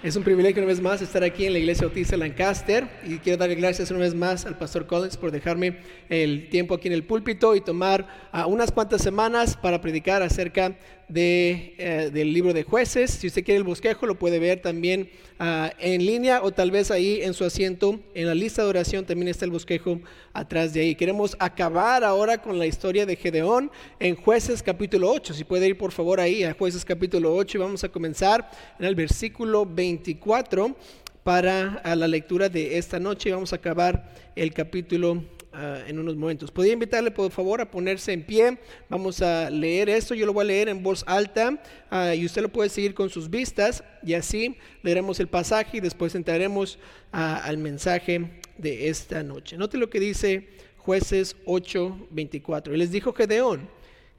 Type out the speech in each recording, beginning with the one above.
Es un privilegio una vez más estar aquí en la iglesia Bautista Lancaster y quiero darle gracias una vez más al pastor Collins por dejarme el tiempo aquí en el púlpito y tomar uh, unas cuantas semanas para predicar acerca de, eh, del libro de jueces. Si usted quiere el bosquejo, lo puede ver también uh, en línea o tal vez ahí en su asiento. En la lista de oración también está el bosquejo atrás de ahí. Queremos acabar ahora con la historia de Gedeón en jueces capítulo 8. Si puede ir por favor ahí a jueces capítulo 8 y vamos a comenzar en el versículo 24 para la lectura de esta noche. Vamos a acabar el capítulo uh, en unos momentos. Podría invitarle por favor a ponerse en pie. Vamos a leer esto. Yo lo voy a leer en voz alta uh, y usted lo puede seguir con sus vistas y así leeremos el pasaje y después entraremos uh, al mensaje de esta noche. Note lo que dice jueces 8:24. Y les dijo Gedeón,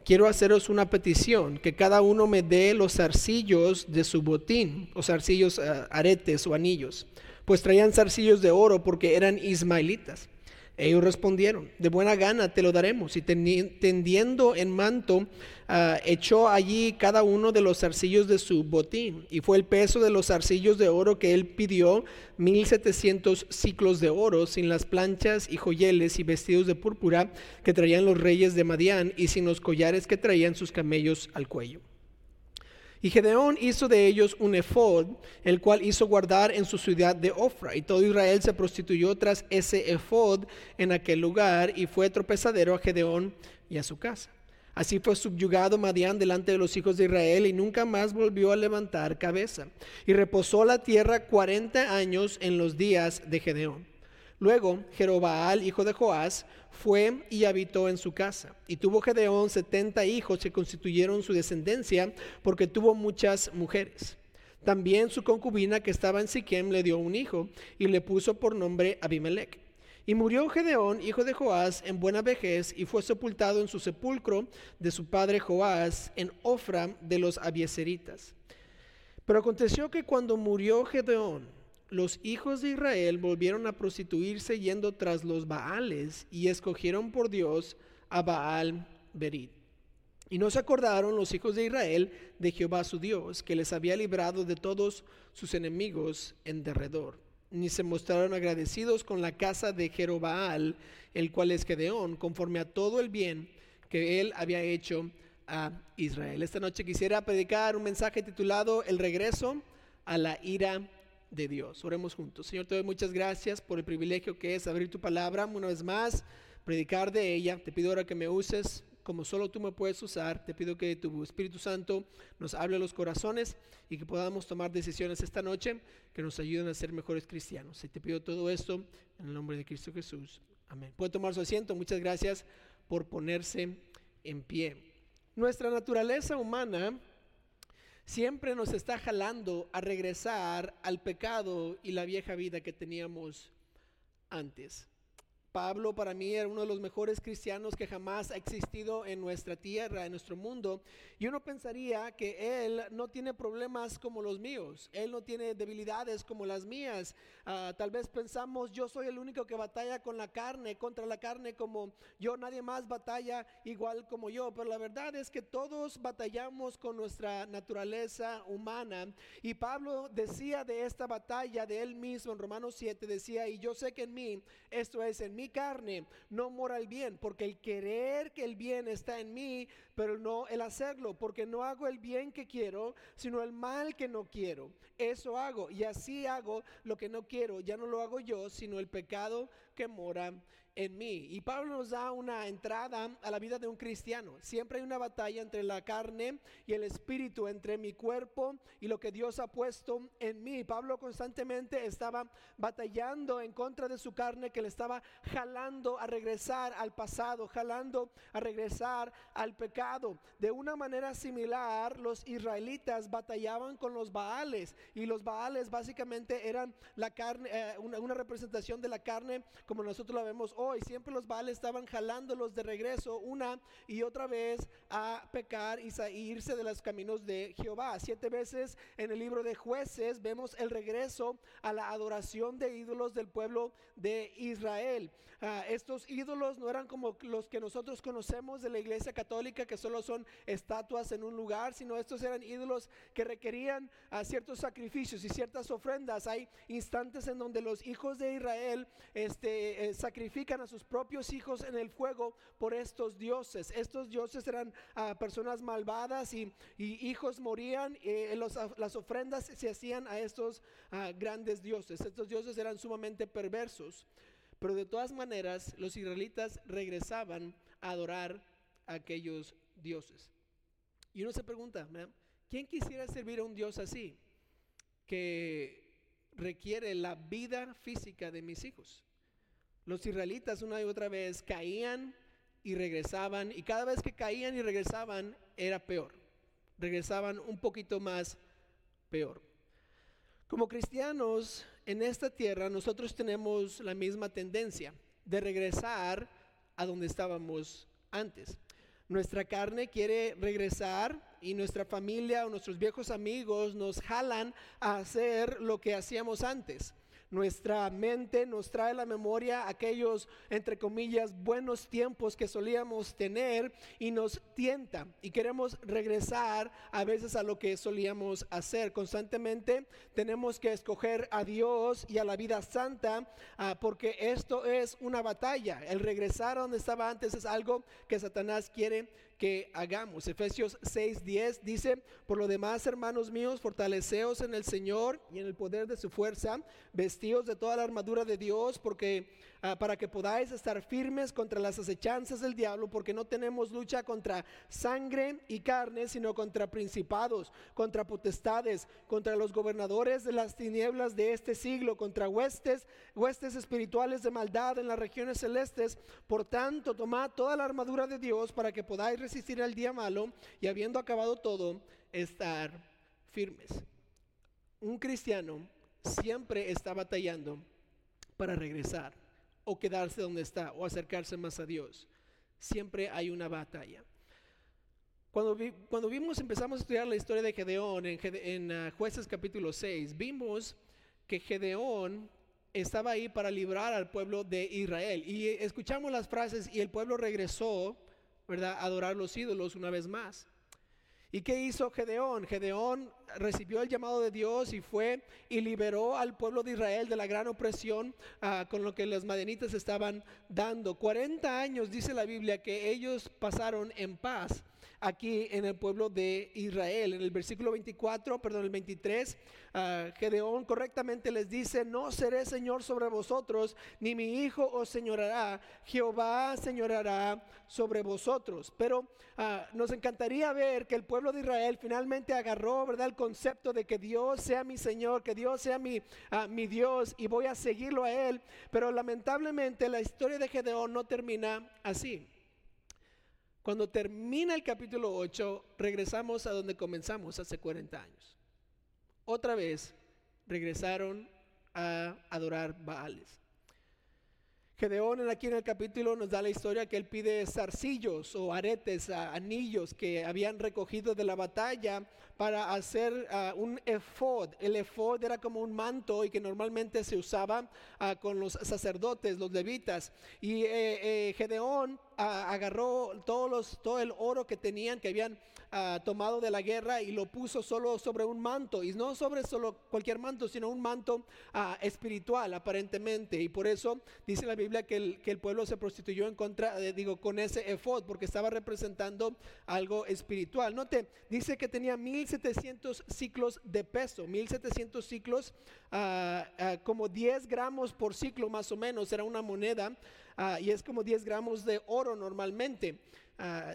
quiero haceros una petición, que cada uno me dé los zarcillos de su botín, los zarcillos aretes o anillos, pues traían zarcillos de oro porque eran ismaelitas. Ellos respondieron, de buena gana te lo daremos. Y tendiendo en manto, uh, echó allí cada uno de los zarcillos de su botín. Y fue el peso de los zarcillos de oro que él pidió, mil setecientos ciclos de oro, sin las planchas y joyeles y vestidos de púrpura que traían los reyes de Madián, y sin los collares que traían sus camellos al cuello. Y Gedeón hizo de ellos un efod, el cual hizo guardar en su ciudad de Ofra. Y todo Israel se prostituyó tras ese efod en aquel lugar y fue tropezadero a Gedeón y a su casa. Así fue subyugado Madián delante de los hijos de Israel y nunca más volvió a levantar cabeza. Y reposó la tierra cuarenta años en los días de Gedeón. Luego Jerobaal, hijo de Joás, fue y habitó en su casa. Y tuvo Gedeón setenta hijos que constituyeron su descendencia, porque tuvo muchas mujeres. También su concubina que estaba en Siquem le dio un hijo y le puso por nombre Abimelech. Y murió Gedeón, hijo de Joás, en buena vejez y fue sepultado en su sepulcro de su padre Joás en Ofra de los Abieseritas. Pero aconteció que cuando murió Gedeón, los hijos de Israel volvieron a prostituirse yendo tras los Baales y escogieron por Dios a Baal Berit. Y no se acordaron los hijos de Israel de Jehová su Dios, que les había librado de todos sus enemigos en derredor. Ni se mostraron agradecidos con la casa de Jerobaal, el cual es Gedeón, conforme a todo el bien que él había hecho a Israel. Esta noche quisiera predicar un mensaje titulado El regreso a la ira de Dios. Oremos juntos. Señor, te doy muchas gracias por el privilegio que es abrir tu palabra una vez más, predicar de ella. Te pido ahora que me uses como solo tú me puedes usar. Te pido que tu Espíritu Santo nos hable a los corazones y que podamos tomar decisiones esta noche que nos ayuden a ser mejores cristianos. Y te pido todo esto en el nombre de Cristo Jesús. Amén. Puede tomar su asiento. Muchas gracias por ponerse en pie. Nuestra naturaleza humana siempre nos está jalando a regresar al pecado y la vieja vida que teníamos antes. Pablo para mí era uno de los mejores cristianos que jamás ha existido en nuestra tierra, en nuestro mundo. Y uno pensaría que él no tiene problemas como los míos, él no tiene debilidades como las mías. Uh, tal vez pensamos, yo soy el único que batalla con la carne, contra la carne como yo, nadie más batalla igual como yo. Pero la verdad es que todos batallamos con nuestra naturaleza humana. Y Pablo decía de esta batalla de él mismo en Romanos 7, decía, y yo sé que en mí, esto es en mi carne no mora el bien, porque el querer que el bien está en mí, pero no el hacerlo, porque no hago el bien que quiero, sino el mal que no quiero. Eso hago y así hago lo que no quiero. Ya no lo hago yo, sino el pecado que mora en mí. Y Pablo nos da una entrada a la vida de un cristiano. Siempre hay una batalla entre la carne y el espíritu, entre mi cuerpo y lo que Dios ha puesto en mí. Pablo constantemente estaba batallando en contra de su carne que le estaba jalando a regresar al pasado, jalando a regresar al pecado. De una manera similar, los israelitas batallaban con los baales y los baales básicamente eran la carne, eh, una, una representación de la carne como nosotros la vemos hoy. Siempre los Baales estaban jalándolos de regreso una y otra vez a pecar y irse de los caminos de Jehová. Siete veces en el libro de jueces vemos el regreso a la adoración de ídolos del pueblo de Israel. Ah, estos ídolos no eran como los que nosotros conocemos de la iglesia católica, que solo son estatuas en un lugar, sino estos eran ídolos que requerían a ah, ciertos sacrificios y ciertas ofrendas. Hay instantes en donde los hijos de Israel este, eh, sacrifican a sus propios hijos en el fuego por estos dioses. Estos dioses eran ah, personas malvadas y, hijos morían. Eh, las ofrendas se hacían a estos ah, grandes dioses. Estos dioses eran sumamente perversos. Pero de todas maneras, los israelitas regresaban a adorar a aquellos dioses. Y uno se pregunta, ¿quién quisiera servir a un Dios así? Que requiere la vida física de mis hijos. Los israelitas una y otra vez caían y regresaban, y cada vez que caían y regresaban era peor. Regresaban un poquito más peor. Como cristianos en esta tierra, nosotros tenemos la misma tendencia de regresar a donde estábamos antes. Nuestra carne quiere regresar y nuestra familia o nuestros viejos amigos nos jalan a hacer lo que hacíamos antes. Nuestra mente nos trae a la memoria aquellos, entre comillas, buenos tiempos que solíamos tener y nos tienta y queremos regresar a veces a lo que solíamos hacer. Constantemente tenemos que escoger a Dios y a la vida santa ah, porque esto es una batalla. El regresar a donde estaba antes es algo que Satanás quiere que hagamos. Efesios 6:10 dice, por lo demás, hermanos míos, fortaleceos en el Señor y en el poder de su fuerza, de toda la armadura de Dios, porque ah, para que podáis estar firmes contra las acechanzas del diablo, porque no tenemos lucha contra sangre y carne, sino contra principados, contra potestades, contra los gobernadores de las tinieblas de este siglo, contra huestes, huestes espirituales de maldad en las regiones celestes. Por tanto, tomad toda la armadura de Dios para que podáis resistir al día malo y habiendo acabado todo, estar firmes. Un cristiano siempre está batallando para regresar o quedarse donde está o acercarse más a Dios. Siempre hay una batalla. Cuando, cuando vimos, empezamos a estudiar la historia de Gedeón en, ah, jueces capítulo 6, vimos que Gedeón estaba ahí para librar al pueblo de Israel. Y escuchamos las frases y el pueblo regresó, ¿verdad?, adorar los ídolos una vez más. ¿Y qué hizo Gedeón? Gedeón recibió el llamado de Dios y fue y liberó al pueblo de Israel de la gran opresión ah, con lo que los madenitas estaban dando. 40 años dice la Biblia que ellos pasaron en paz aquí en el pueblo de Israel. En el versículo 24, perdón, el 23, ah, Gedeón correctamente les dice, no seré Señor sobre vosotros, ni mi hijo os señorará, Jehová señorará sobre vosotros. Pero ah, nos encantaría ver que el pueblo de Israel finalmente agarró, ¿verdad?, el concepto de que Dios sea mi Señor, que Dios sea mi, ah, mi Dios y voy a seguirlo a Él. Pero lamentablemente la historia de Gedeón no termina así. Cuando termina el capítulo 8, regresamos a donde comenzamos hace 40 años. Otra vez regresaron a adorar Baales. Gedeón aquí en el capítulo nos da la historia que él pide zarcillos o aretes, anillos que habían recogido de la batalla para hacer ah, un efod. El efod era como un manto y que normalmente se usaba ah, con los sacerdotes, los levitas. Y eh, eh, Gedeón agarró todos los, todo el oro que tenían, que habían ah, tomado de la guerra y lo puso solo sobre un manto. Y no sobre solo cualquier manto, sino un manto ah, espiritual aparentemente. Y por eso dice la Biblia que el, pueblo se prostituyó en contra, digo, con ese efod, porque estaba representando algo espiritual. Note, dice que tenía 1700 ciclos de peso, 1700 ciclos, ah, como 10 gramos por ciclo más o menos, era una moneda, y es como 10 gramos de oro normalmente. Ah,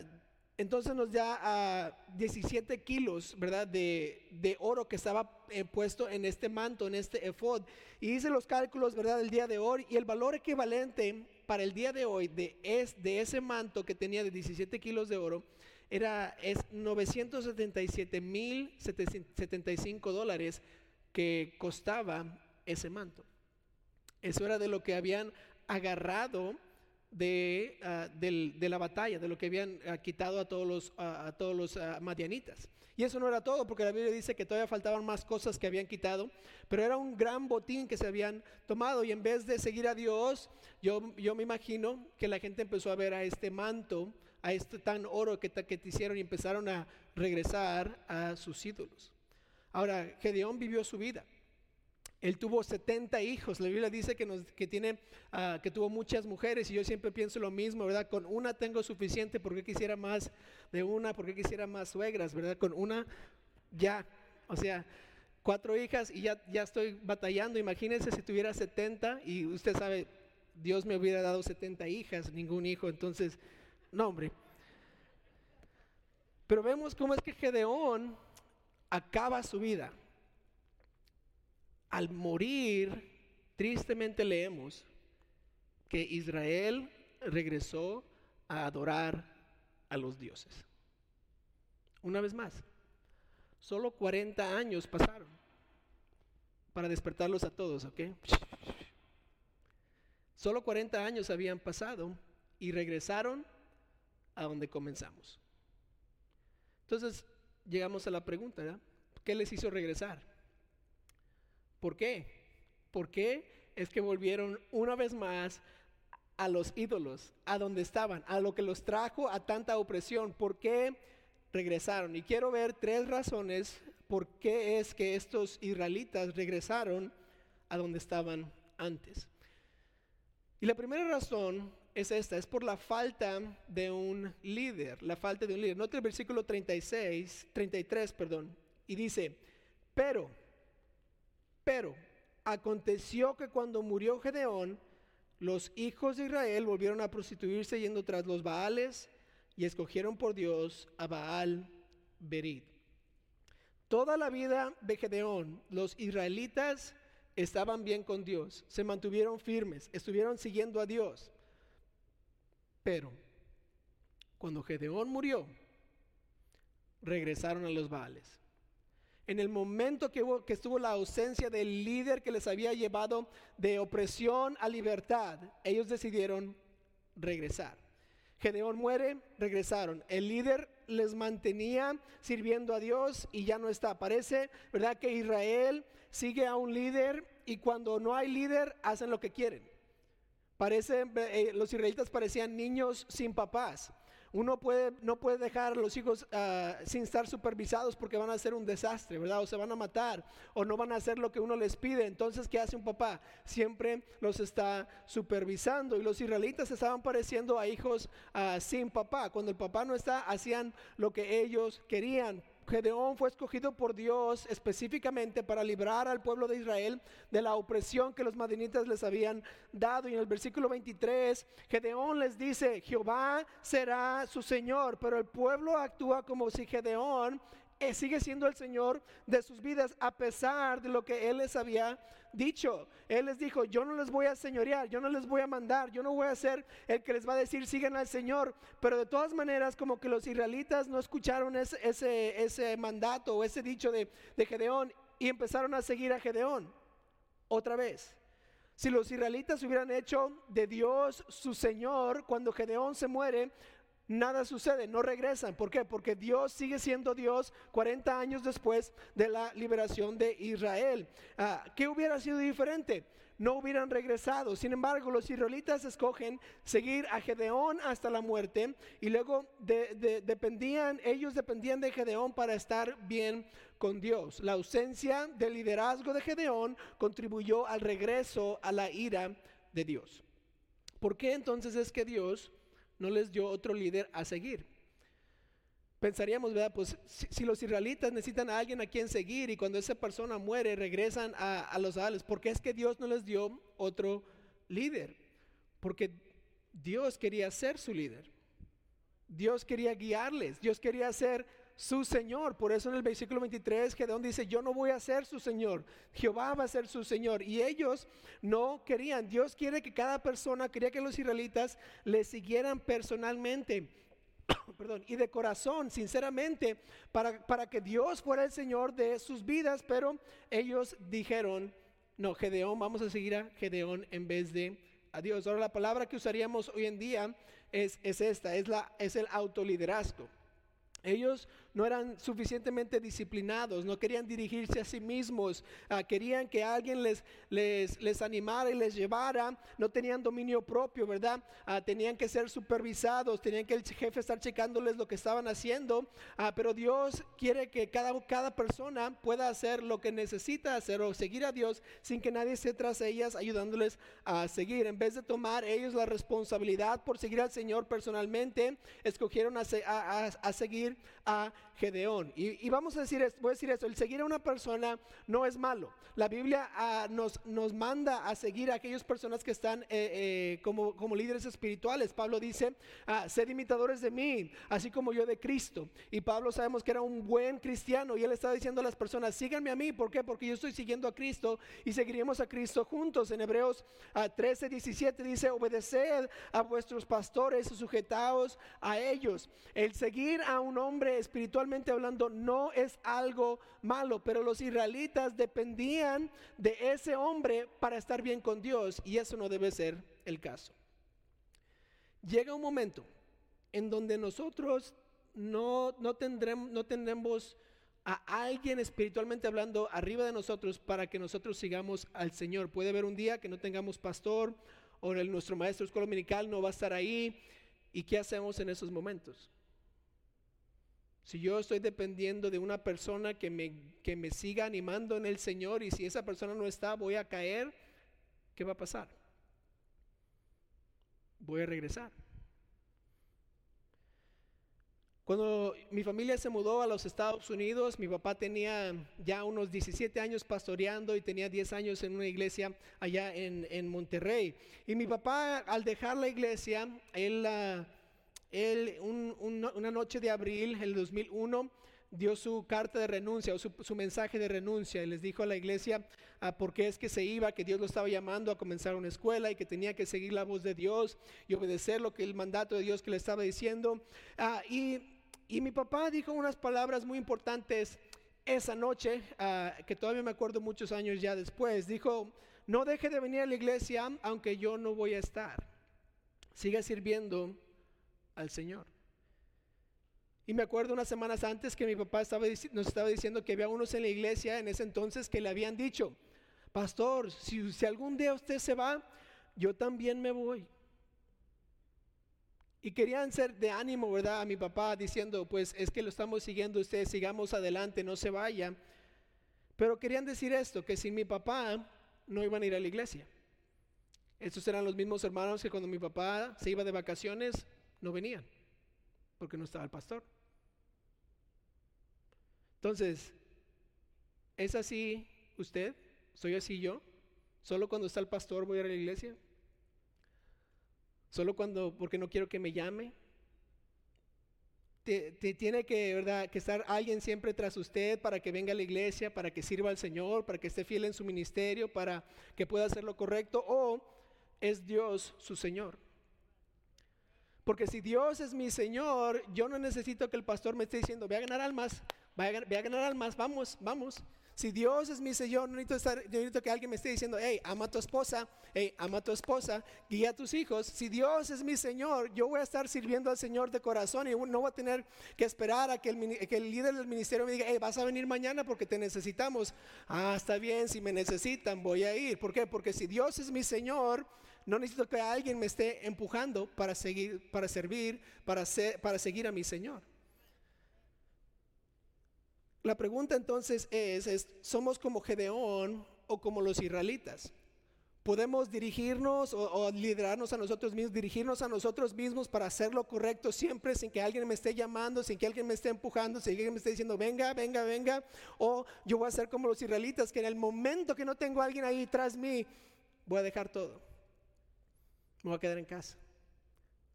entonces nos da a 17 kilos, ¿verdad? De, oro que estaba eh, puesto en este manto, en este efod. Y hice los cálculos, ¿verdad? Del día de hoy. Y el valor equivalente para el día de hoy de, es, de ese manto que tenía de 17 kilos de oro era, es 977 mil 75 dólares que costaba ese manto. Eso era de lo que habían agarrado de, ah, de, la batalla, de lo que habían ah, quitado a todos los, a todos los madianitas. Y eso no era todo, porque la Biblia dice que todavía faltaban más cosas que habían quitado, pero era un gran botín que se habían tomado. Y en vez de seguir a Dios, yo, yo me imagino que la gente empezó a ver a este manto, a este tan oro que, que te hicieron y empezaron a regresar a sus ídolos. Ahora, Gedeón vivió su vida. Él tuvo 70 hijos. La Biblia dice que, nos, que, tiene, ah, que tuvo muchas mujeres y yo siempre pienso lo mismo, ¿verdad? Con una tengo suficiente, ¿por qué quisiera más de una? ¿Por qué quisiera más suegras, verdad? Con una ya, o sea, cuatro hijas y ya, ya estoy batallando. Imagínense si tuviera 70 y usted sabe, Dios me hubiera dado 70 hijas, ningún hijo, entonces, no. Pero vemos cómo es que Gedeón acaba su vida al morir, tristemente leemos que Israel regresó a adorar a los dioses. Una vez más, solo 40 años pasaron para despertarlos a todos, ¿ok? Solo 40 años habían pasado y regresaron a donde comenzamos. Entonces, llegamos a la pregunta, ¿qué les hizo regresar? ¿Por qué? ¿Por qué es que volvieron una vez más a los ídolos, a donde estaban, a lo que los trajo a tanta opresión? ¿Por qué regresaron? Y quiero ver tres razones por qué es que estos israelitas regresaron a donde estaban antes. Y la primera razón es esta, es por la falta de un líder, la falta de un líder. Note el versículo 36, 33, perdón, y dice, pero pero aconteció que cuando murió Gedeón, los hijos de Israel volvieron a prostituirse yendo tras los Baales y escogieron por Dios a Baal Berid. Toda la vida de Gedeón, los israelitas estaban bien con Dios, se mantuvieron firmes, estuvieron siguiendo a Dios. Pero cuando Gedeón murió, regresaron a los Baales. En el momento que, que, estuvo la ausencia del líder que les había llevado de opresión a libertad, ellos decidieron regresar. Gedeón muere, regresaron. El líder les mantenía sirviendo a Dios y ya no está. Parece, ¿verdad? Que Israel sigue a un líder y cuando no hay líder hacen lo que quieren. Eh, los israelitas parecían niños sin papás. Uno puede, no puede dejar a los hijos ah, sin estar supervisados porque van a ser un desastre, ¿verdad? O se van a matar o no van a hacer lo que uno les pide. Entonces, ¿qué hace un papá? Siempre los está supervisando. Y los israelitas estaban pareciendo a hijos ah, sin papá. Cuando el papá no está, hacían lo que ellos querían Gedeón fue escogido por Dios específicamente para librar al pueblo de Israel de la opresión que los madinitas les habían dado. Y en el versículo 23, Gedeón les dice, Jehová será su Señor, pero el pueblo actúa como si Gedeón sigue siendo el Señor de sus vidas a pesar de lo que Él les había dicho. Él les dijo, yo no les voy a señorear, yo no les voy a mandar, yo no voy a ser el que les va a decir sigan al Señor. Pero de todas maneras, como que los israelitas no escucharon ese, ese, mandato o ese dicho de, de Gedeón y empezaron a seguir a Gedeón otra vez. Si los israelitas hubieran hecho de Dios su Señor cuando Gedeón se muere, nada sucede, no regresan. ¿Por qué? Porque Dios sigue siendo Dios 40 años después de la liberación de Israel. Ah, ¿Qué hubiera sido diferente? No hubieran regresado. Sin embargo, los israelitas escogen seguir a Gedeón hasta la muerte y luego dependían, ellos dependían de Gedeón para estar bien con Dios. La ausencia del liderazgo de Gedeón contribuyó al regreso a la ira de Dios. ¿Por qué entonces es que Dios no les dio otro líder a seguir. Pensaríamos, ¿verdad? Pues si, los israelitas necesitan a alguien a quien seguir y cuando esa persona muere regresan a, los Ales, ¿por qué es que Dios no les dio otro líder? Porque Dios quería ser su líder. Dios quería guiarles, Dios quería ser su Señor. Por eso en el versículo 23 Gedeón dice, yo no voy a ser su Señor, Jehová va a ser su Señor. Y ellos no querían, Dios quiere que cada persona, quería que los israelitas le siguieran personalmente. Perdón, y de corazón, sinceramente, para, para que Dios fuera el Señor de sus vidas, pero ellos dijeron, no, Gedeón, vamos a seguir a Gedeón en vez de a Dios. Ahora la palabra que usaríamos hoy en día es, es esta, es, la, es el autoliderazgo. Ellos no eran suficientemente disciplinados, no querían dirigirse a sí mismos, ah, querían que alguien les, les, les, animara y les llevara, no tenían dominio propio, ¿verdad? Ah, tenían que ser supervisados, tenían que el jefe estar checándoles lo que estaban haciendo, ah, pero Dios quiere que cada, cada persona pueda hacer lo que necesita hacer o seguir a Dios sin que nadie esté tras ellas ayudándoles a seguir. En vez de tomar ellos la responsabilidad por seguir al Señor personalmente, escogieron a, a, a seguir a Gedeón. Y, vamos a decir, voy a decir esto, el seguir a una persona no es malo. La Biblia ah, nos, nos manda a seguir a aquellas personas que están eh, eh, como, como líderes espirituales. Pablo dice, ah, sed imitadores de mí, así como yo de Cristo. Y Pablo sabemos que era un buen cristiano y él estaba diciendo a las personas, síganme a mí, ¿por qué? Porque yo estoy siguiendo a Cristo y seguiremos a Cristo juntos. En Hebreos 13, ah, 17 dice, obedeced a vuestros pastores, sujetaos a ellos. El seguir a un hombre espiritualmente hablando no es algo malo, pero los israelitas dependían de ese hombre para estar bien con Dios y eso no debe ser el caso. Llega un momento en donde nosotros no, no, tendremos, no tendremos a alguien espiritualmente hablando arriba de nosotros para que nosotros sigamos al Señor. Puede haber un día que no tengamos pastor o el, nuestro maestro escuela dominical no va a estar ahí. ¿Y qué hacemos en esos momentos? Si yo estoy dependiendo de una persona que me, que me siga animando en el Señor y si esa persona no está, voy a caer, ¿qué va a pasar? Voy a regresar. Cuando mi familia se mudó a los Estados Unidos, mi papá tenía ya unos 17 años pastoreando y tenía 10 años en una iglesia allá en, en Monterrey. Y mi papá, al dejar la iglesia, él... Uh, él una noche de abril, el 2001, dio su carta de renuncia o su, mensaje de renuncia y les dijo a la iglesia ah, por qué es que se iba, que Dios lo estaba llamando a comenzar una escuela y que tenía que seguir la voz de Dios y obedecer lo que el mandato de Dios que le estaba diciendo. Ah, y, y, mi papá dijo unas palabras muy importantes esa noche, ah, que todavía me acuerdo muchos años ya después. Dijo, no deje de venir a la iglesia aunque yo no voy a estar. Siga sirviendo al Señor. Y me acuerdo unas semanas antes que mi papá estaba, nos estaba diciendo que había unos en la iglesia en ese entonces que le habían dicho, pastor, si, si algún día usted se va, yo también me voy. Y querían ser de ánimo, ¿verdad? A mi papá diciendo, pues es que lo estamos siguiendo usted, sigamos adelante, no se vaya. Pero querían decir esto, que sin mi papá no iban a ir a la iglesia. Estos eran los mismos hermanos que cuando mi papá se iba de vacaciones, no venían, porque no estaba el pastor. Entonces, ¿es así usted? ¿Soy así yo? ¿Solo cuando está el pastor voy a ir a la iglesia? ¿Solo cuando, porque no quiero que me llame? Te, tiene que, ¿verdad? que estar alguien siempre tras usted para que venga a la iglesia, para que sirva al Señor, para que esté fiel en su ministerio, para que pueda hacer lo correcto, o es Dios su Señor. Porque si Dios es mi Señor, yo no necesito que el pastor me esté diciendo, ve a ganar almas, ve a, ganar almas, vamos, vamos. Si Dios es mi Señor, no necesito, estar, necesito que alguien me esté diciendo, hey, ama a tu esposa, hey, ama a tu esposa, guía a tus hijos. Si Dios es mi Señor, yo voy a estar sirviendo al Señor de corazón y no voy a tener que esperar a que el, que el líder del ministerio me diga, hey, vas a venir mañana porque te necesitamos. Ah, está bien, si me necesitan, voy a ir. ¿Por qué? Porque si Dios es mi Señor, no necesito que alguien me esté empujando para seguir, para servir, para, para seguir a mi Señor. La pregunta entonces es, ¿somos como Gedeón o como los israelitas? ¿Podemos dirigirnos o, liderarnos a nosotros mismos, dirigirnos a nosotros mismos para hacer lo correcto siempre sin que alguien me esté llamando, sin que alguien me esté empujando, sin que alguien me esté diciendo, venga, venga, venga? O yo voy a ser como los israelitas, que en el momento que no tengo a alguien ahí tras mí, voy a dejar todo me voy a quedar en casa.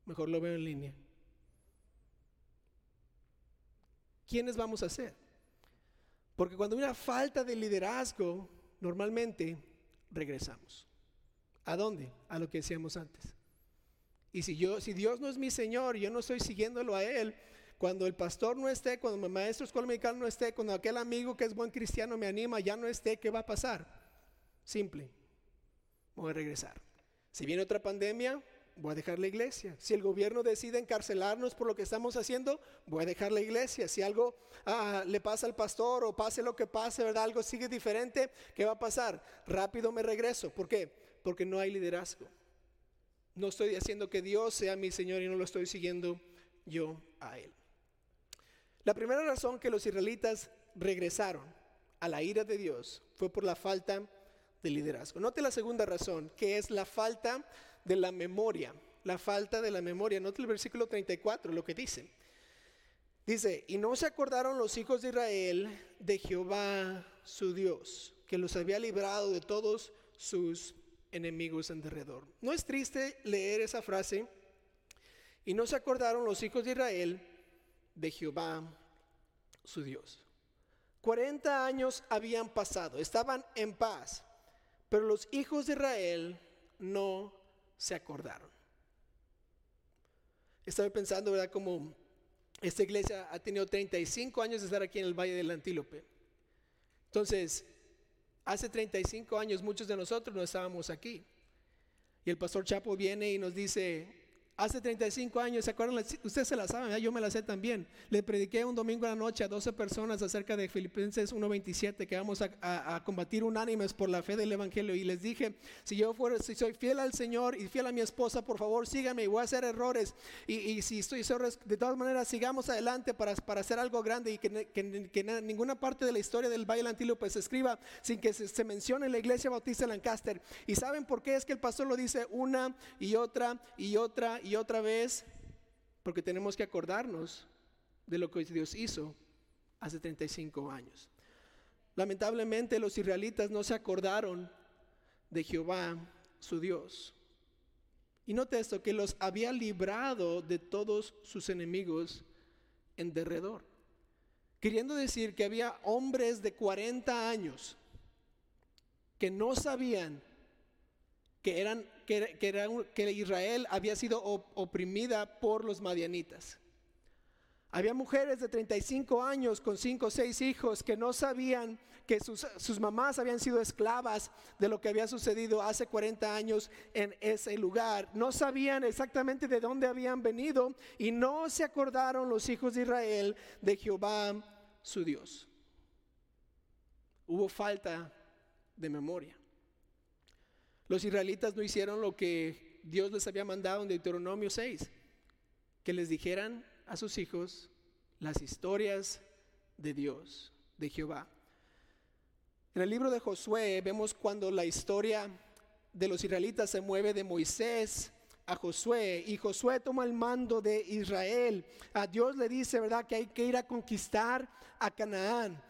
Mejor lo veo en línea. ¿Quiénes vamos a ser? Porque cuando hay una falta de liderazgo, normalmente regresamos. ¿A dónde? A lo que decíamos antes. Y si yo, si Dios no es mi Señor, yo no estoy siguiéndolo a Él, cuando el pastor no esté, cuando mi maestro escuela medical no esté, cuando aquel amigo que es buen cristiano me anima, ya no esté, ¿qué va a pasar? Simple, voy a regresar. Si viene otra pandemia, voy a dejar la iglesia. Si el gobierno decide encarcelarnos por lo que estamos haciendo, voy a dejar la iglesia. Si algo ah, le pasa al pastor o pase lo que pase, ¿verdad? Algo sigue diferente, ¿qué va a pasar? Rápido me regreso. ¿Por qué? Porque no hay liderazgo. No estoy haciendo que Dios sea mi Señor y no lo estoy siguiendo yo a Él. La primera razón que los israelitas regresaron a la ira de Dios fue por la falta de liderazgo. Note la segunda razón, que es la falta de la memoria. La falta de la memoria. Note el versículo 34, lo que dice. Dice, y no se acordaron los hijos de Israel de Jehová su Dios, que los había librado de todos sus enemigos en derredor. ¿No es triste leer esa frase? Y no se acordaron los hijos de Israel de Jehová su Dios. 40 años habían pasado, estaban en paz, pero los hijos de Israel no se acordaron. Estaba pensando, ¿verdad? Como esta iglesia ha tenido 35 años de estar aquí en el Valle del Antílope. Entonces, hace 35 años muchos de nosotros no estábamos aquí. Y el pastor Chapo viene y nos dice, Hace 35 años, ¿se acuerdan? Ustedes se la saben, yo me la sé también. Le prediqué un domingo a la noche a 12 personas acerca de Filipenses 1.27, que vamos a, combatir unánimes por la fe del Evangelio. Y les dije, si yo fuera, si soy fiel al Señor y fiel a mi esposa, por favor síganme y voy a hacer errores. Y, si estoy de todas maneras, sigamos adelante para, para hacer algo grande y que, ninguna parte de la historia del Valle Antílope se escriba sin que se, se mencione la iglesia bautista de Lancaster. ¿Y saben por qué? Es que el pastor lo dice una y otra y otra y otra vez, porque tenemos que acordarnos de lo que Dios hizo hace 35 años. Lamentablemente los israelitas no se acordaron de Jehová, su Dios. Y note esto, que los había librado de todos sus enemigos en derredor. Queriendo decir que había hombres de 40 años que no sabían que, eran, que, Israel había sido oprimida por los madianitas. Había mujeres de 35 años con 5 o 6 hijos que no sabían que sus, sus, mamás habían sido esclavas de lo que había sucedido hace 40 años en ese lugar. No sabían exactamente de dónde habían venido y no se acordaron los hijos de Israel de Jehová su Dios. Hubo falta de memoria. Los israelitas no hicieron lo que Dios les había mandado en Deuteronomio 6, que les dijeran a sus hijos las historias de Dios, de Jehová. En el libro de Josué vemos cuando la historia de los israelitas se mueve de Moisés a Josué y Josué toma el mando de Israel. A Dios le dice, ¿verdad?, que hay que ir a conquistar a Canaán.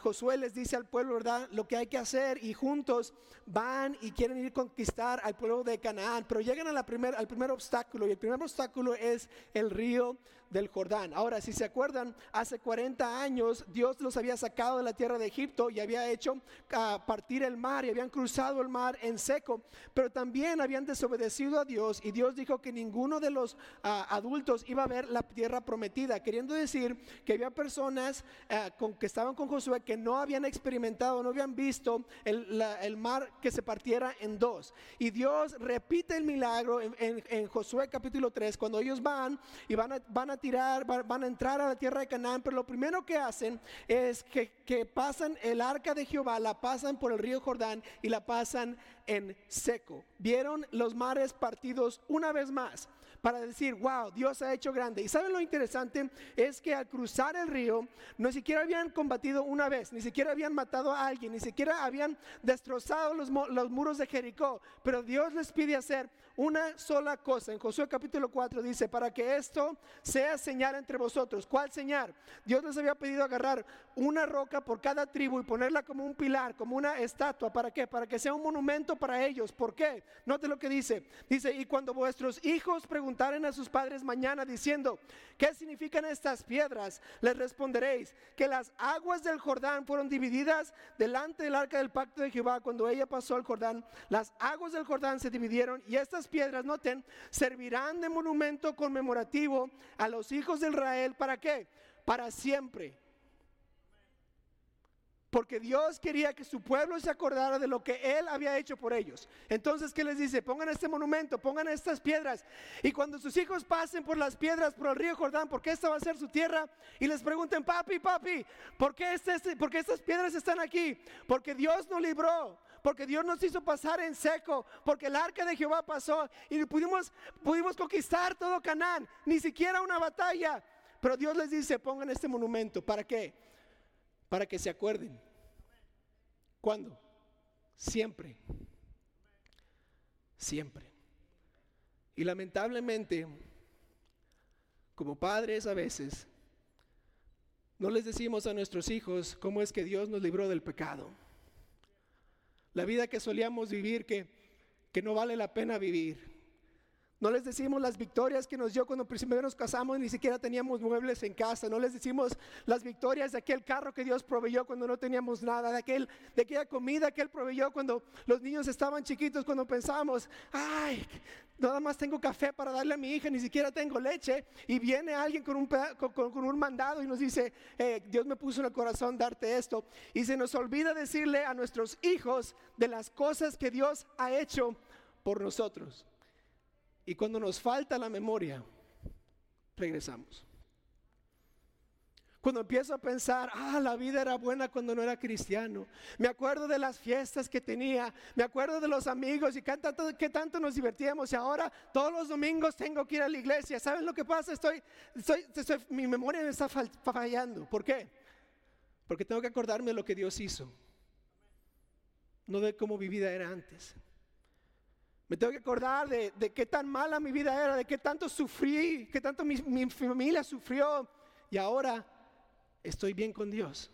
Josué les dice al pueblo, ¿verdad?, lo que hay que hacer y juntos van y quieren ir a conquistar al pueblo de Canaán, pero llegan primer, al primer obstáculo y el primer obstáculo es el río del Jordán. Ahora, si se acuerdan, hace 40 años Dios los había sacado de la tierra de Egipto y había hecho ah, partir el mar y habían cruzado el mar en seco, pero también habían desobedecido a Dios y Dios dijo que ninguno de los ah, adultos iba a ver la tierra prometida, queriendo decir que había personas ah, con, que estaban con Josué que no habían experimentado, no habían visto el, mar que se partiera en dos. Y Dios repite el milagro en, Josué capítulo 3, cuando ellos van y van a tirar, van, a entrar a la tierra de Canaán, pero lo primero que hacen es que, pasan el arca de Jehová, la pasan por el río Jordán y la pasan en seco. Vieron los mares partidos una vez más para decir, wow, Dios ha hecho grande. Y saben lo interesante es que al cruzar el río, no siquiera habían combatido una vez, ni siquiera habían matado a alguien, ni siquiera habían destrozado los muros de Jericó, pero Dios les pide hacer una sola cosa. En Josué capítulo 4 dice, para que esto sea señal entre vosotros. ¿Cuál señal? Dios les había pedido agarrar una roca por cada tribu y ponerla como un pilar, como una estatua. ¿Para qué? Para que sea un monumento para ellos. ¿Por qué? Note lo que dice. Dice, y cuando vuestros hijos preguntaren a sus padres mañana diciendo, ¿qué significan estas piedras? Les responderéis que las aguas del Jordán fueron divididas delante del arca del pacto de Jehová cuando ella pasó al Jordán. Las aguas del Jordán se dividieron y estas piedras, noten, servirán de monumento conmemorativo a los hijos de Israel. ¿Para qué? Para siempre. Porque Dios quería que su pueblo se acordara de lo que Él había hecho por ellos. Entonces, ¿qué les dice? Pongan este monumento, pongan estas piedras. Y cuando sus hijos pasen por las piedras, por el río Jordán, porque esta va a ser su tierra, y les pregunten, papi, papi, ¿por qué, este, ¿por qué estas piedras están aquí? Porque Dios nos libró, porque Dios nos hizo pasar en seco, porque el arca de Jehová pasó y pudimos, pudimos conquistar todo Canaán, ni siquiera una batalla. Pero Dios les dice, pongan este monumento, ¿para qué? Para que se acuerden ¿Cuándo? Siempre. Siempre. Y lamentablemente, como padres a veces, no les decimos a nuestros hijos cómo es que Dios nos libró del pecado. La vida que solíamos vivir que, que no vale la pena vivir. No les decimos las victorias que nos dio cuando primero nos casamos, ni siquiera teníamos muebles en casa. No les decimos las victorias de aquel carro que Dios proveyó cuando no teníamos nada, de, aquel, de aquella comida que Él proveyó cuando los niños estaban chiquitos, cuando pensábamos, ay, nada más tengo café para darle a mi hija, ni siquiera tengo leche. Y viene alguien con un, con, un mandado y nos dice, eh, Dios me puso en el corazón darte esto. Y se nos olvida decirle a nuestros hijos de las cosas que Dios ha hecho por nosotros. Y cuando nos falta la memoria, regresamos. Cuando empiezo a pensar, ah, la vida era buena cuando no era cristiano. Me acuerdo de las fiestas que tenía, me acuerdo de los amigos y qué tanto, tanto nos divertíamos. Y ahora todos los domingos tengo que ir a la iglesia. ¿Saben lo que pasa? Estoy, estoy, mi memoria me está fallando. ¿Por qué? Porque tengo que acordarme de lo que Dios hizo, no de cómo mi vida era antes. Me tengo que acordar de, qué tan mala mi vida era, de qué tanto sufrí, qué tanto mi, mi familia sufrió. Y ahora estoy bien con Dios.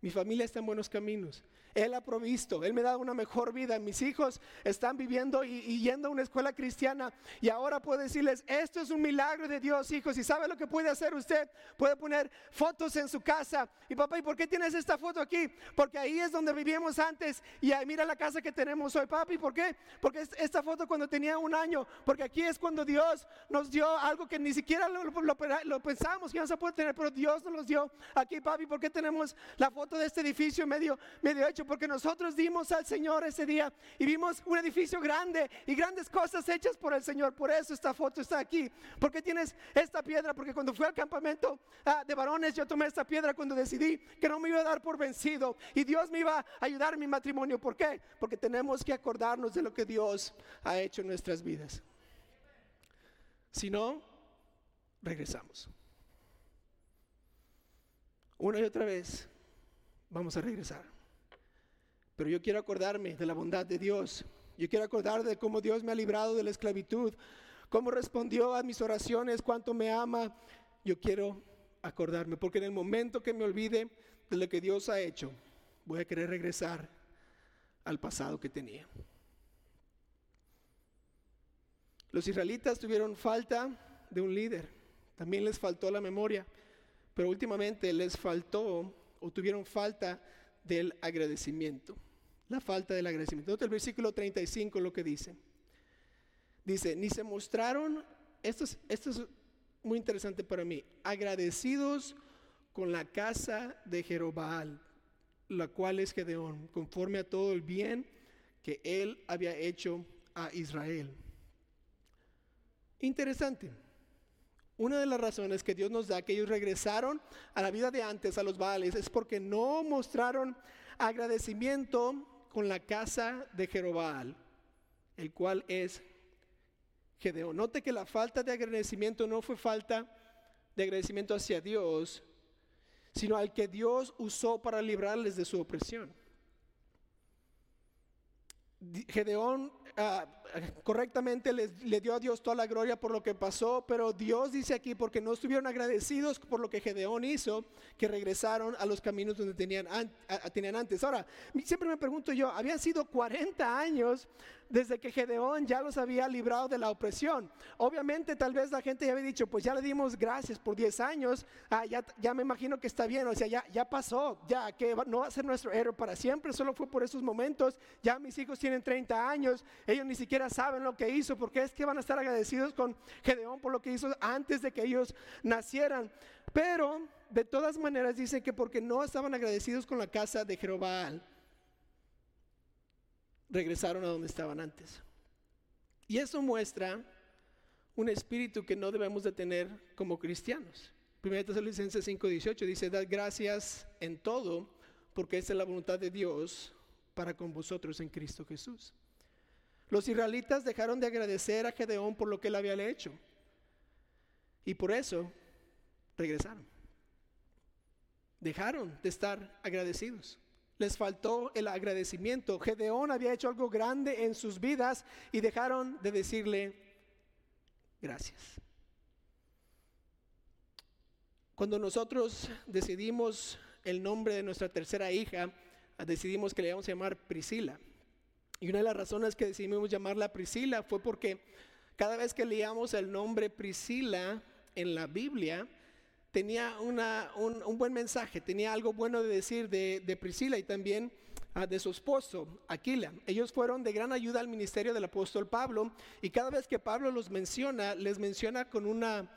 Mi familia está en buenos caminos. Él ha provisto, Él me da una mejor vida. Mis hijos están viviendo y, yendo a una escuela cristiana y ahora puedo decirles, esto es un milagro de Dios, hijos. ¿Y sabe lo que puede hacer usted? Puede poner fotos en su casa. Y papá, ¿y por qué tienes esta foto aquí? Porque ahí es donde vivíamos antes y ahí mira la casa que tenemos hoy, papi. ¿Por qué? Porque esta foto cuando tenía un año, porque aquí es cuando Dios nos dio algo que ni siquiera lo, lo, pensamos que no se puede tener, pero Dios nos lo dio aquí, papi. ¿Por qué tenemos la foto de este edificio medio, medio hecho? Porque nosotros dimos al Señor ese día y vimos un edificio grande y grandes cosas hechas por el Señor. Por eso esta foto está aquí. porque tienes esta piedra? Porque cuando fui al campamento ah, de varones, yo tomé esta piedra cuando decidí que no me iba a dar por vencido y Dios me iba a ayudar en mi matrimonio. ¿Por qué? Porque tenemos que acordarnos de lo que Dios ha hecho en nuestras vidas. Si no, regresamos. Una y otra vez vamos a regresar. Pero yo quiero acordarme de la bondad de Dios. Yo quiero acordar de cómo Dios me ha librado de la esclavitud, cómo respondió a mis oraciones, cuánto me ama. Yo quiero acordarme, porque en el momento que me olvide de lo que Dios ha hecho, voy a querer regresar al pasado que tenía. Los israelitas tuvieron falta de un líder, también les faltó la memoria, pero últimamente les faltó o tuvieron falta del agradecimiento. La falta del agradecimiento. Nota el versículo 35 lo que dice. Dice, ni se mostraron, esto es, esto es muy interesante para mí, agradecidos con la casa de Jerobaal, la cual es Gedeón, conforme a todo el bien que él había hecho a Israel. Interesante. Una de las razones que Dios nos da que ellos regresaron a la vida de antes, a los Baales, es porque no mostraron agradecimiento con la casa de Jerobal, el cual es Gedeón. Note que la falta de agradecimiento no fue falta de agradecimiento hacia Dios, sino al que Dios usó para librarles de su opresión. Gedeón ah, correctamente le, le, dio a Dios toda la gloria por lo que pasó, pero Dios dice aquí, porque no estuvieron agradecidos por lo que Gedeón hizo, que regresaron a los caminos donde tenían, tenían antes. Ahora, siempre me pregunto yo, habían sido 40 años desde que Gedeón ya los había librado de la opresión. Obviamente tal vez la gente ya había dicho, pues ya le dimos gracias por 10 años, ah, ya, ya, me imagino que está bien, o sea, ya, ya pasó, ya que no va a ser nuestro héroe para siempre, solo fue por esos momentos, ya mis hijos tienen 30 años, ellos ni siquiera saben lo que hizo, porque es que van a estar agradecidos con Gedeón por lo que hizo antes de que ellos nacieran. Pero de todas maneras dice que porque no estaban agradecidos con la casa de Jeroboam, regresaron a donde estaban antes. Y eso muestra un espíritu que no debemos de tener como cristianos. 1 Tesalonicenses 5:18 dice, dad gracias en todo, porque esta es la voluntad de Dios para con vosotros en Cristo Jesús. Los israelitas dejaron de agradecer a Gedeón por lo que él había hecho. Y por eso regresaron. Dejaron de estar agradecidos. Les faltó el agradecimiento. Gedeón había hecho algo grande en sus vidas y dejaron de decirle gracias. Cuando nosotros decidimos el nombre de nuestra tercera hija, decidimos que le íbamos a llamar Priscila. Y una de las razones que decidimos llamarla Priscila fue porque cada vez que leíamos el nombre Priscila en la Biblia, tenía un, buen mensaje, tenía algo bueno de decir de, Priscila y también ah, de su esposo, Aquila. Ellos fueron de gran ayuda al ministerio del apóstol Pablo y cada vez que Pablo los menciona, les menciona con una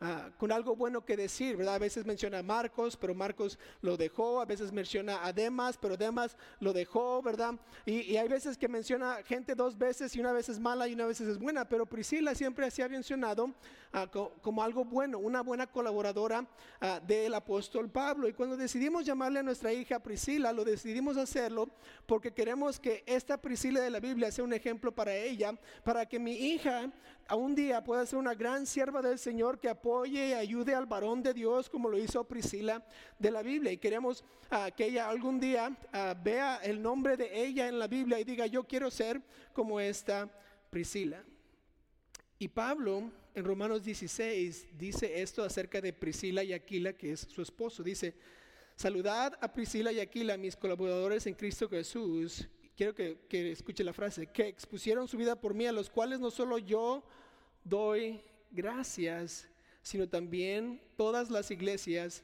Ah, con algo bueno que decir, ¿verdad? A veces menciona a Marcos, pero Marcos lo dejó, a veces menciona a Demas, pero Demas lo dejó, ¿verdad? Y, hay veces que menciona gente dos veces y una vez es mala y una vez es buena, pero Priscila siempre se ha mencionado ah, como algo bueno, una buena colaboradora ah, del apóstol Pablo. Y cuando decidimos llamarle a nuestra hija Priscila, lo decidimos hacerlo porque queremos que esta Priscila de la Biblia sea un ejemplo para ella, para que mi hija a un día pueda ser una gran sierva del Señor que apoye y ayude al varón de Dios como lo hizo Priscila de la Biblia. Y queremos ah, que ella algún día ah, vea el nombre de ella en la Biblia y diga, yo quiero ser como esta Priscila. Y Pablo en Romanos 16 dice esto acerca de Priscila y Aquila, que es su esposo. Dice, saludad a Priscila y Aquila, mis colaboradores en Cristo Jesús quiero que, escuche la frase, que expusieron su vida por mí, a los cuales no solo yo doy gracias, sino también todas las iglesias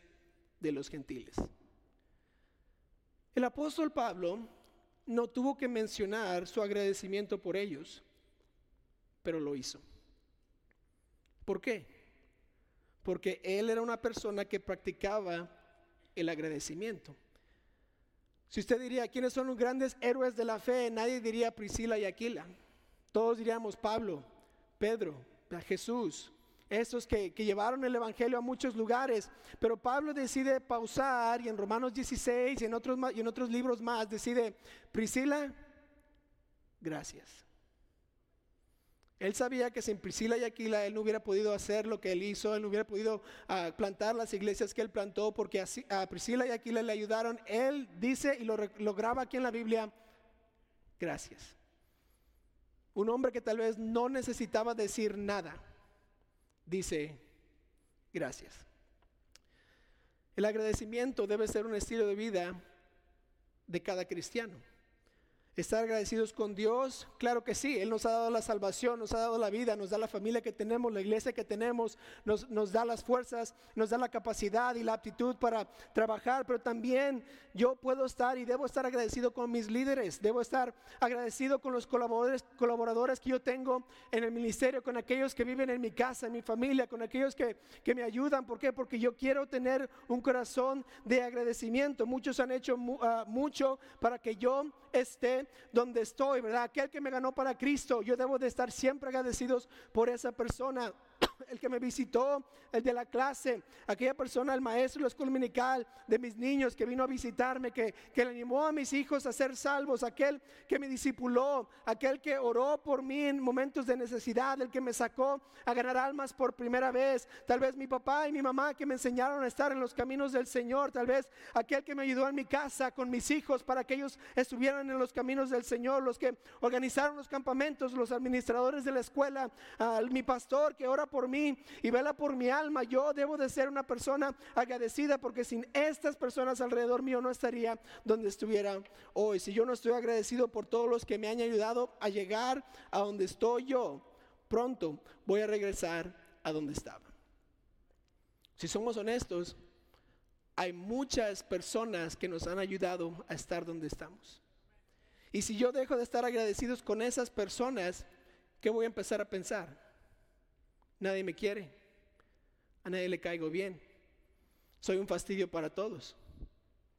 de los gentiles. El apóstol Pablo no tuvo que mencionar su agradecimiento por ellos, pero lo hizo. ¿Por qué? Porque él era una persona que practicaba el agradecimiento. Si usted diría, ¿quiénes son los grandes héroes de la fe? Nadie diría Priscila y Aquila. Todos diríamos Pablo, Pedro, Jesús, esos que, llevaron el Evangelio a muchos lugares. Pero Pablo decide pausar y en Romanos 16 y en otros, y en otros libros más decide, Priscila, gracias. Él sabía que sin Priscila y Aquila él no hubiera podido hacer lo que él hizo, él no hubiera podido ah, plantar las iglesias que él plantó porque a Priscila y Aquila le ayudaron. Él dice y lo, lo graba aquí en la Biblia, gracias. Un hombre que tal vez no necesitaba decir nada, dice, gracias. El agradecimiento debe ser un estilo de vida de cada cristiano. Estar agradecidos con Dios, claro que sí, Él nos ha dado la salvación, nos ha dado la vida, nos da la familia que tenemos, la iglesia que tenemos, nos, nos, da las fuerzas, nos da la capacidad y la aptitud para trabajar, pero también yo puedo estar y debo estar agradecido con mis líderes, debo estar agradecido con los colaboradores, colaboradores que yo tengo en el ministerio, con aquellos que viven en mi casa, en mi familia, con aquellos que, que me ayudan. ¿Por qué? Porque yo quiero tener un corazón de agradecimiento. Muchos han hecho ah, mucho para que yo esté donde estoy, ¿verdad? Aquel que me ganó para Cristo, yo debo de estar siempre agradecidos por esa persona. el que me visitó, el de la clase, aquella persona, el maestro de la escuela dominical, de mis niños que vino a visitarme, que, que le animó a mis hijos a ser salvos, aquel que me discipuló, aquel que oró por mí en momentos de necesidad, el que me sacó a ganar almas por primera vez, tal vez mi papá y mi mamá que me enseñaron a estar en los caminos del Señor, tal vez aquel que me ayudó en mi casa con mis hijos para que ellos estuvieran en los caminos del Señor, los que organizaron los campamentos, los administradores de la escuela, mi pastor que ora por mí y vela por mi alma. Yo debo de ser una persona agradecida porque sin estas personas alrededor mío no estaría donde estuviera hoy. Si yo no estoy agradecido por todos los que me han ayudado a llegar a donde estoy yo, pronto voy a regresar a donde estaba. Si somos honestos, hay muchas personas que nos han ayudado a estar donde estamos. Y si yo dejo de estar agradecidos con esas personas, ¿qué voy a empezar a pensar? Nadie me quiere. A nadie le caigo bien. soy un fastidio para todos.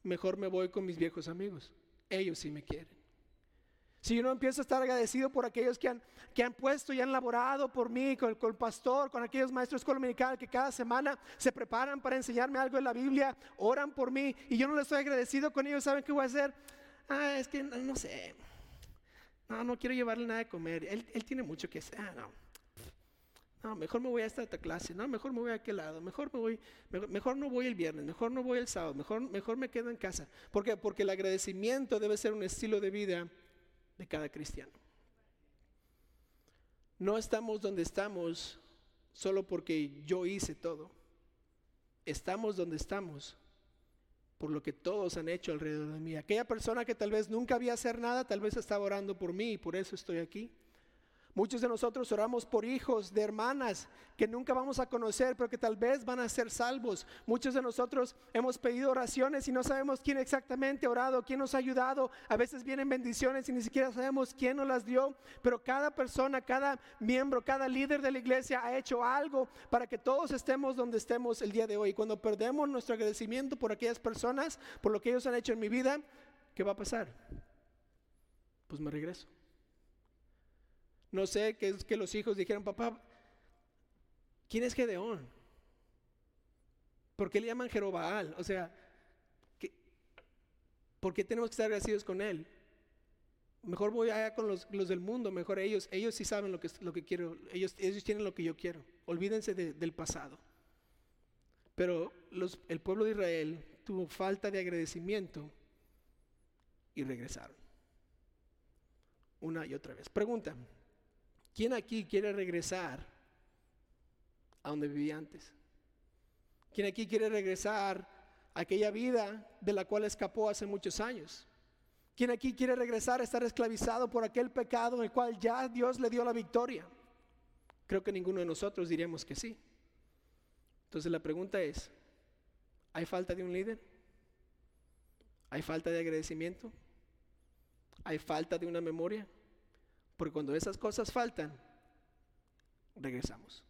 Mejor me voy con mis viejos amigos. Ellos sí me quieren. Si yo no empiezo a estar agradecido por aquellos que han, que han puesto y han laborado por mí, con, el pastor, con aquellos maestros dominical que cada semana se preparan para enseñarme algo de la Biblia, oran por mí y yo no les estoy agradecido con ellos, ¿saben qué voy a hacer? Ah, es que no, sé. No, no quiero llevarle nada de comer. Él, él tiene mucho que hacer. Ah, no. No, mejor me voy a esta clase, no, mejor me voy a aquel lado, mejor me voy, mejor, no voy el viernes, mejor no voy el sábado, mejor, mejor me quedo en casa. ¿Por qué? Porque el agradecimiento debe ser un estilo de vida de cada cristiano. No estamos donde estamos solo porque yo hice todo. Estamos donde estamos por lo que todos han hecho alrededor de mí. Aquella persona que tal vez nunca había hacer nada, tal vez estaba orando por mí y por eso estoy aquí. Muchos de nosotros oramos por hijos de hermanas que nunca vamos a conocer, pero que tal vez van a ser salvos. Muchos de nosotros hemos pedido oraciones y no sabemos quién exactamente ha orado, quién nos ha ayudado. A veces vienen bendiciones y ni siquiera sabemos quién nos las dio, pero cada persona, cada miembro, cada líder de la iglesia ha hecho algo para que todos estemos donde estemos el día de hoy. Cuando perdemos nuestro agradecimiento por aquellas personas, por lo que ellos han hecho en mi vida, ¿qué va a pasar? Pues me regreso. No sé, que que los hijos dijeron, papá, ¿quién es Gedeón? ¿Por qué le llaman Jerobaal? O sea, ¿por qué tenemos que estar agradecidos con él? Mejor voy allá con los, del mundo, mejor ellos, ellos sí saben lo que, lo que quiero, ellos, ellos tienen lo que yo quiero. Olvídense del pasado. Pero el pueblo de Israel tuvo falta de agradecimiento y regresaron. Una y otra vez. Pregunta, ¿Quién aquí quiere regresar a donde vivía antes? ¿Quién aquí quiere regresar a aquella vida de la cual escapó hace muchos años? ¿Quién aquí quiere regresar a estar esclavizado por aquel pecado en el cual ya Dios le dio la victoria? Creo que ninguno de nosotros diríamos que sí. Entonces la pregunta es, ¿hay falta de un líder? ¿Hay falta de agradecimiento? ¿Hay falta de una memoria? Porque cuando esas cosas faltan, regresamos.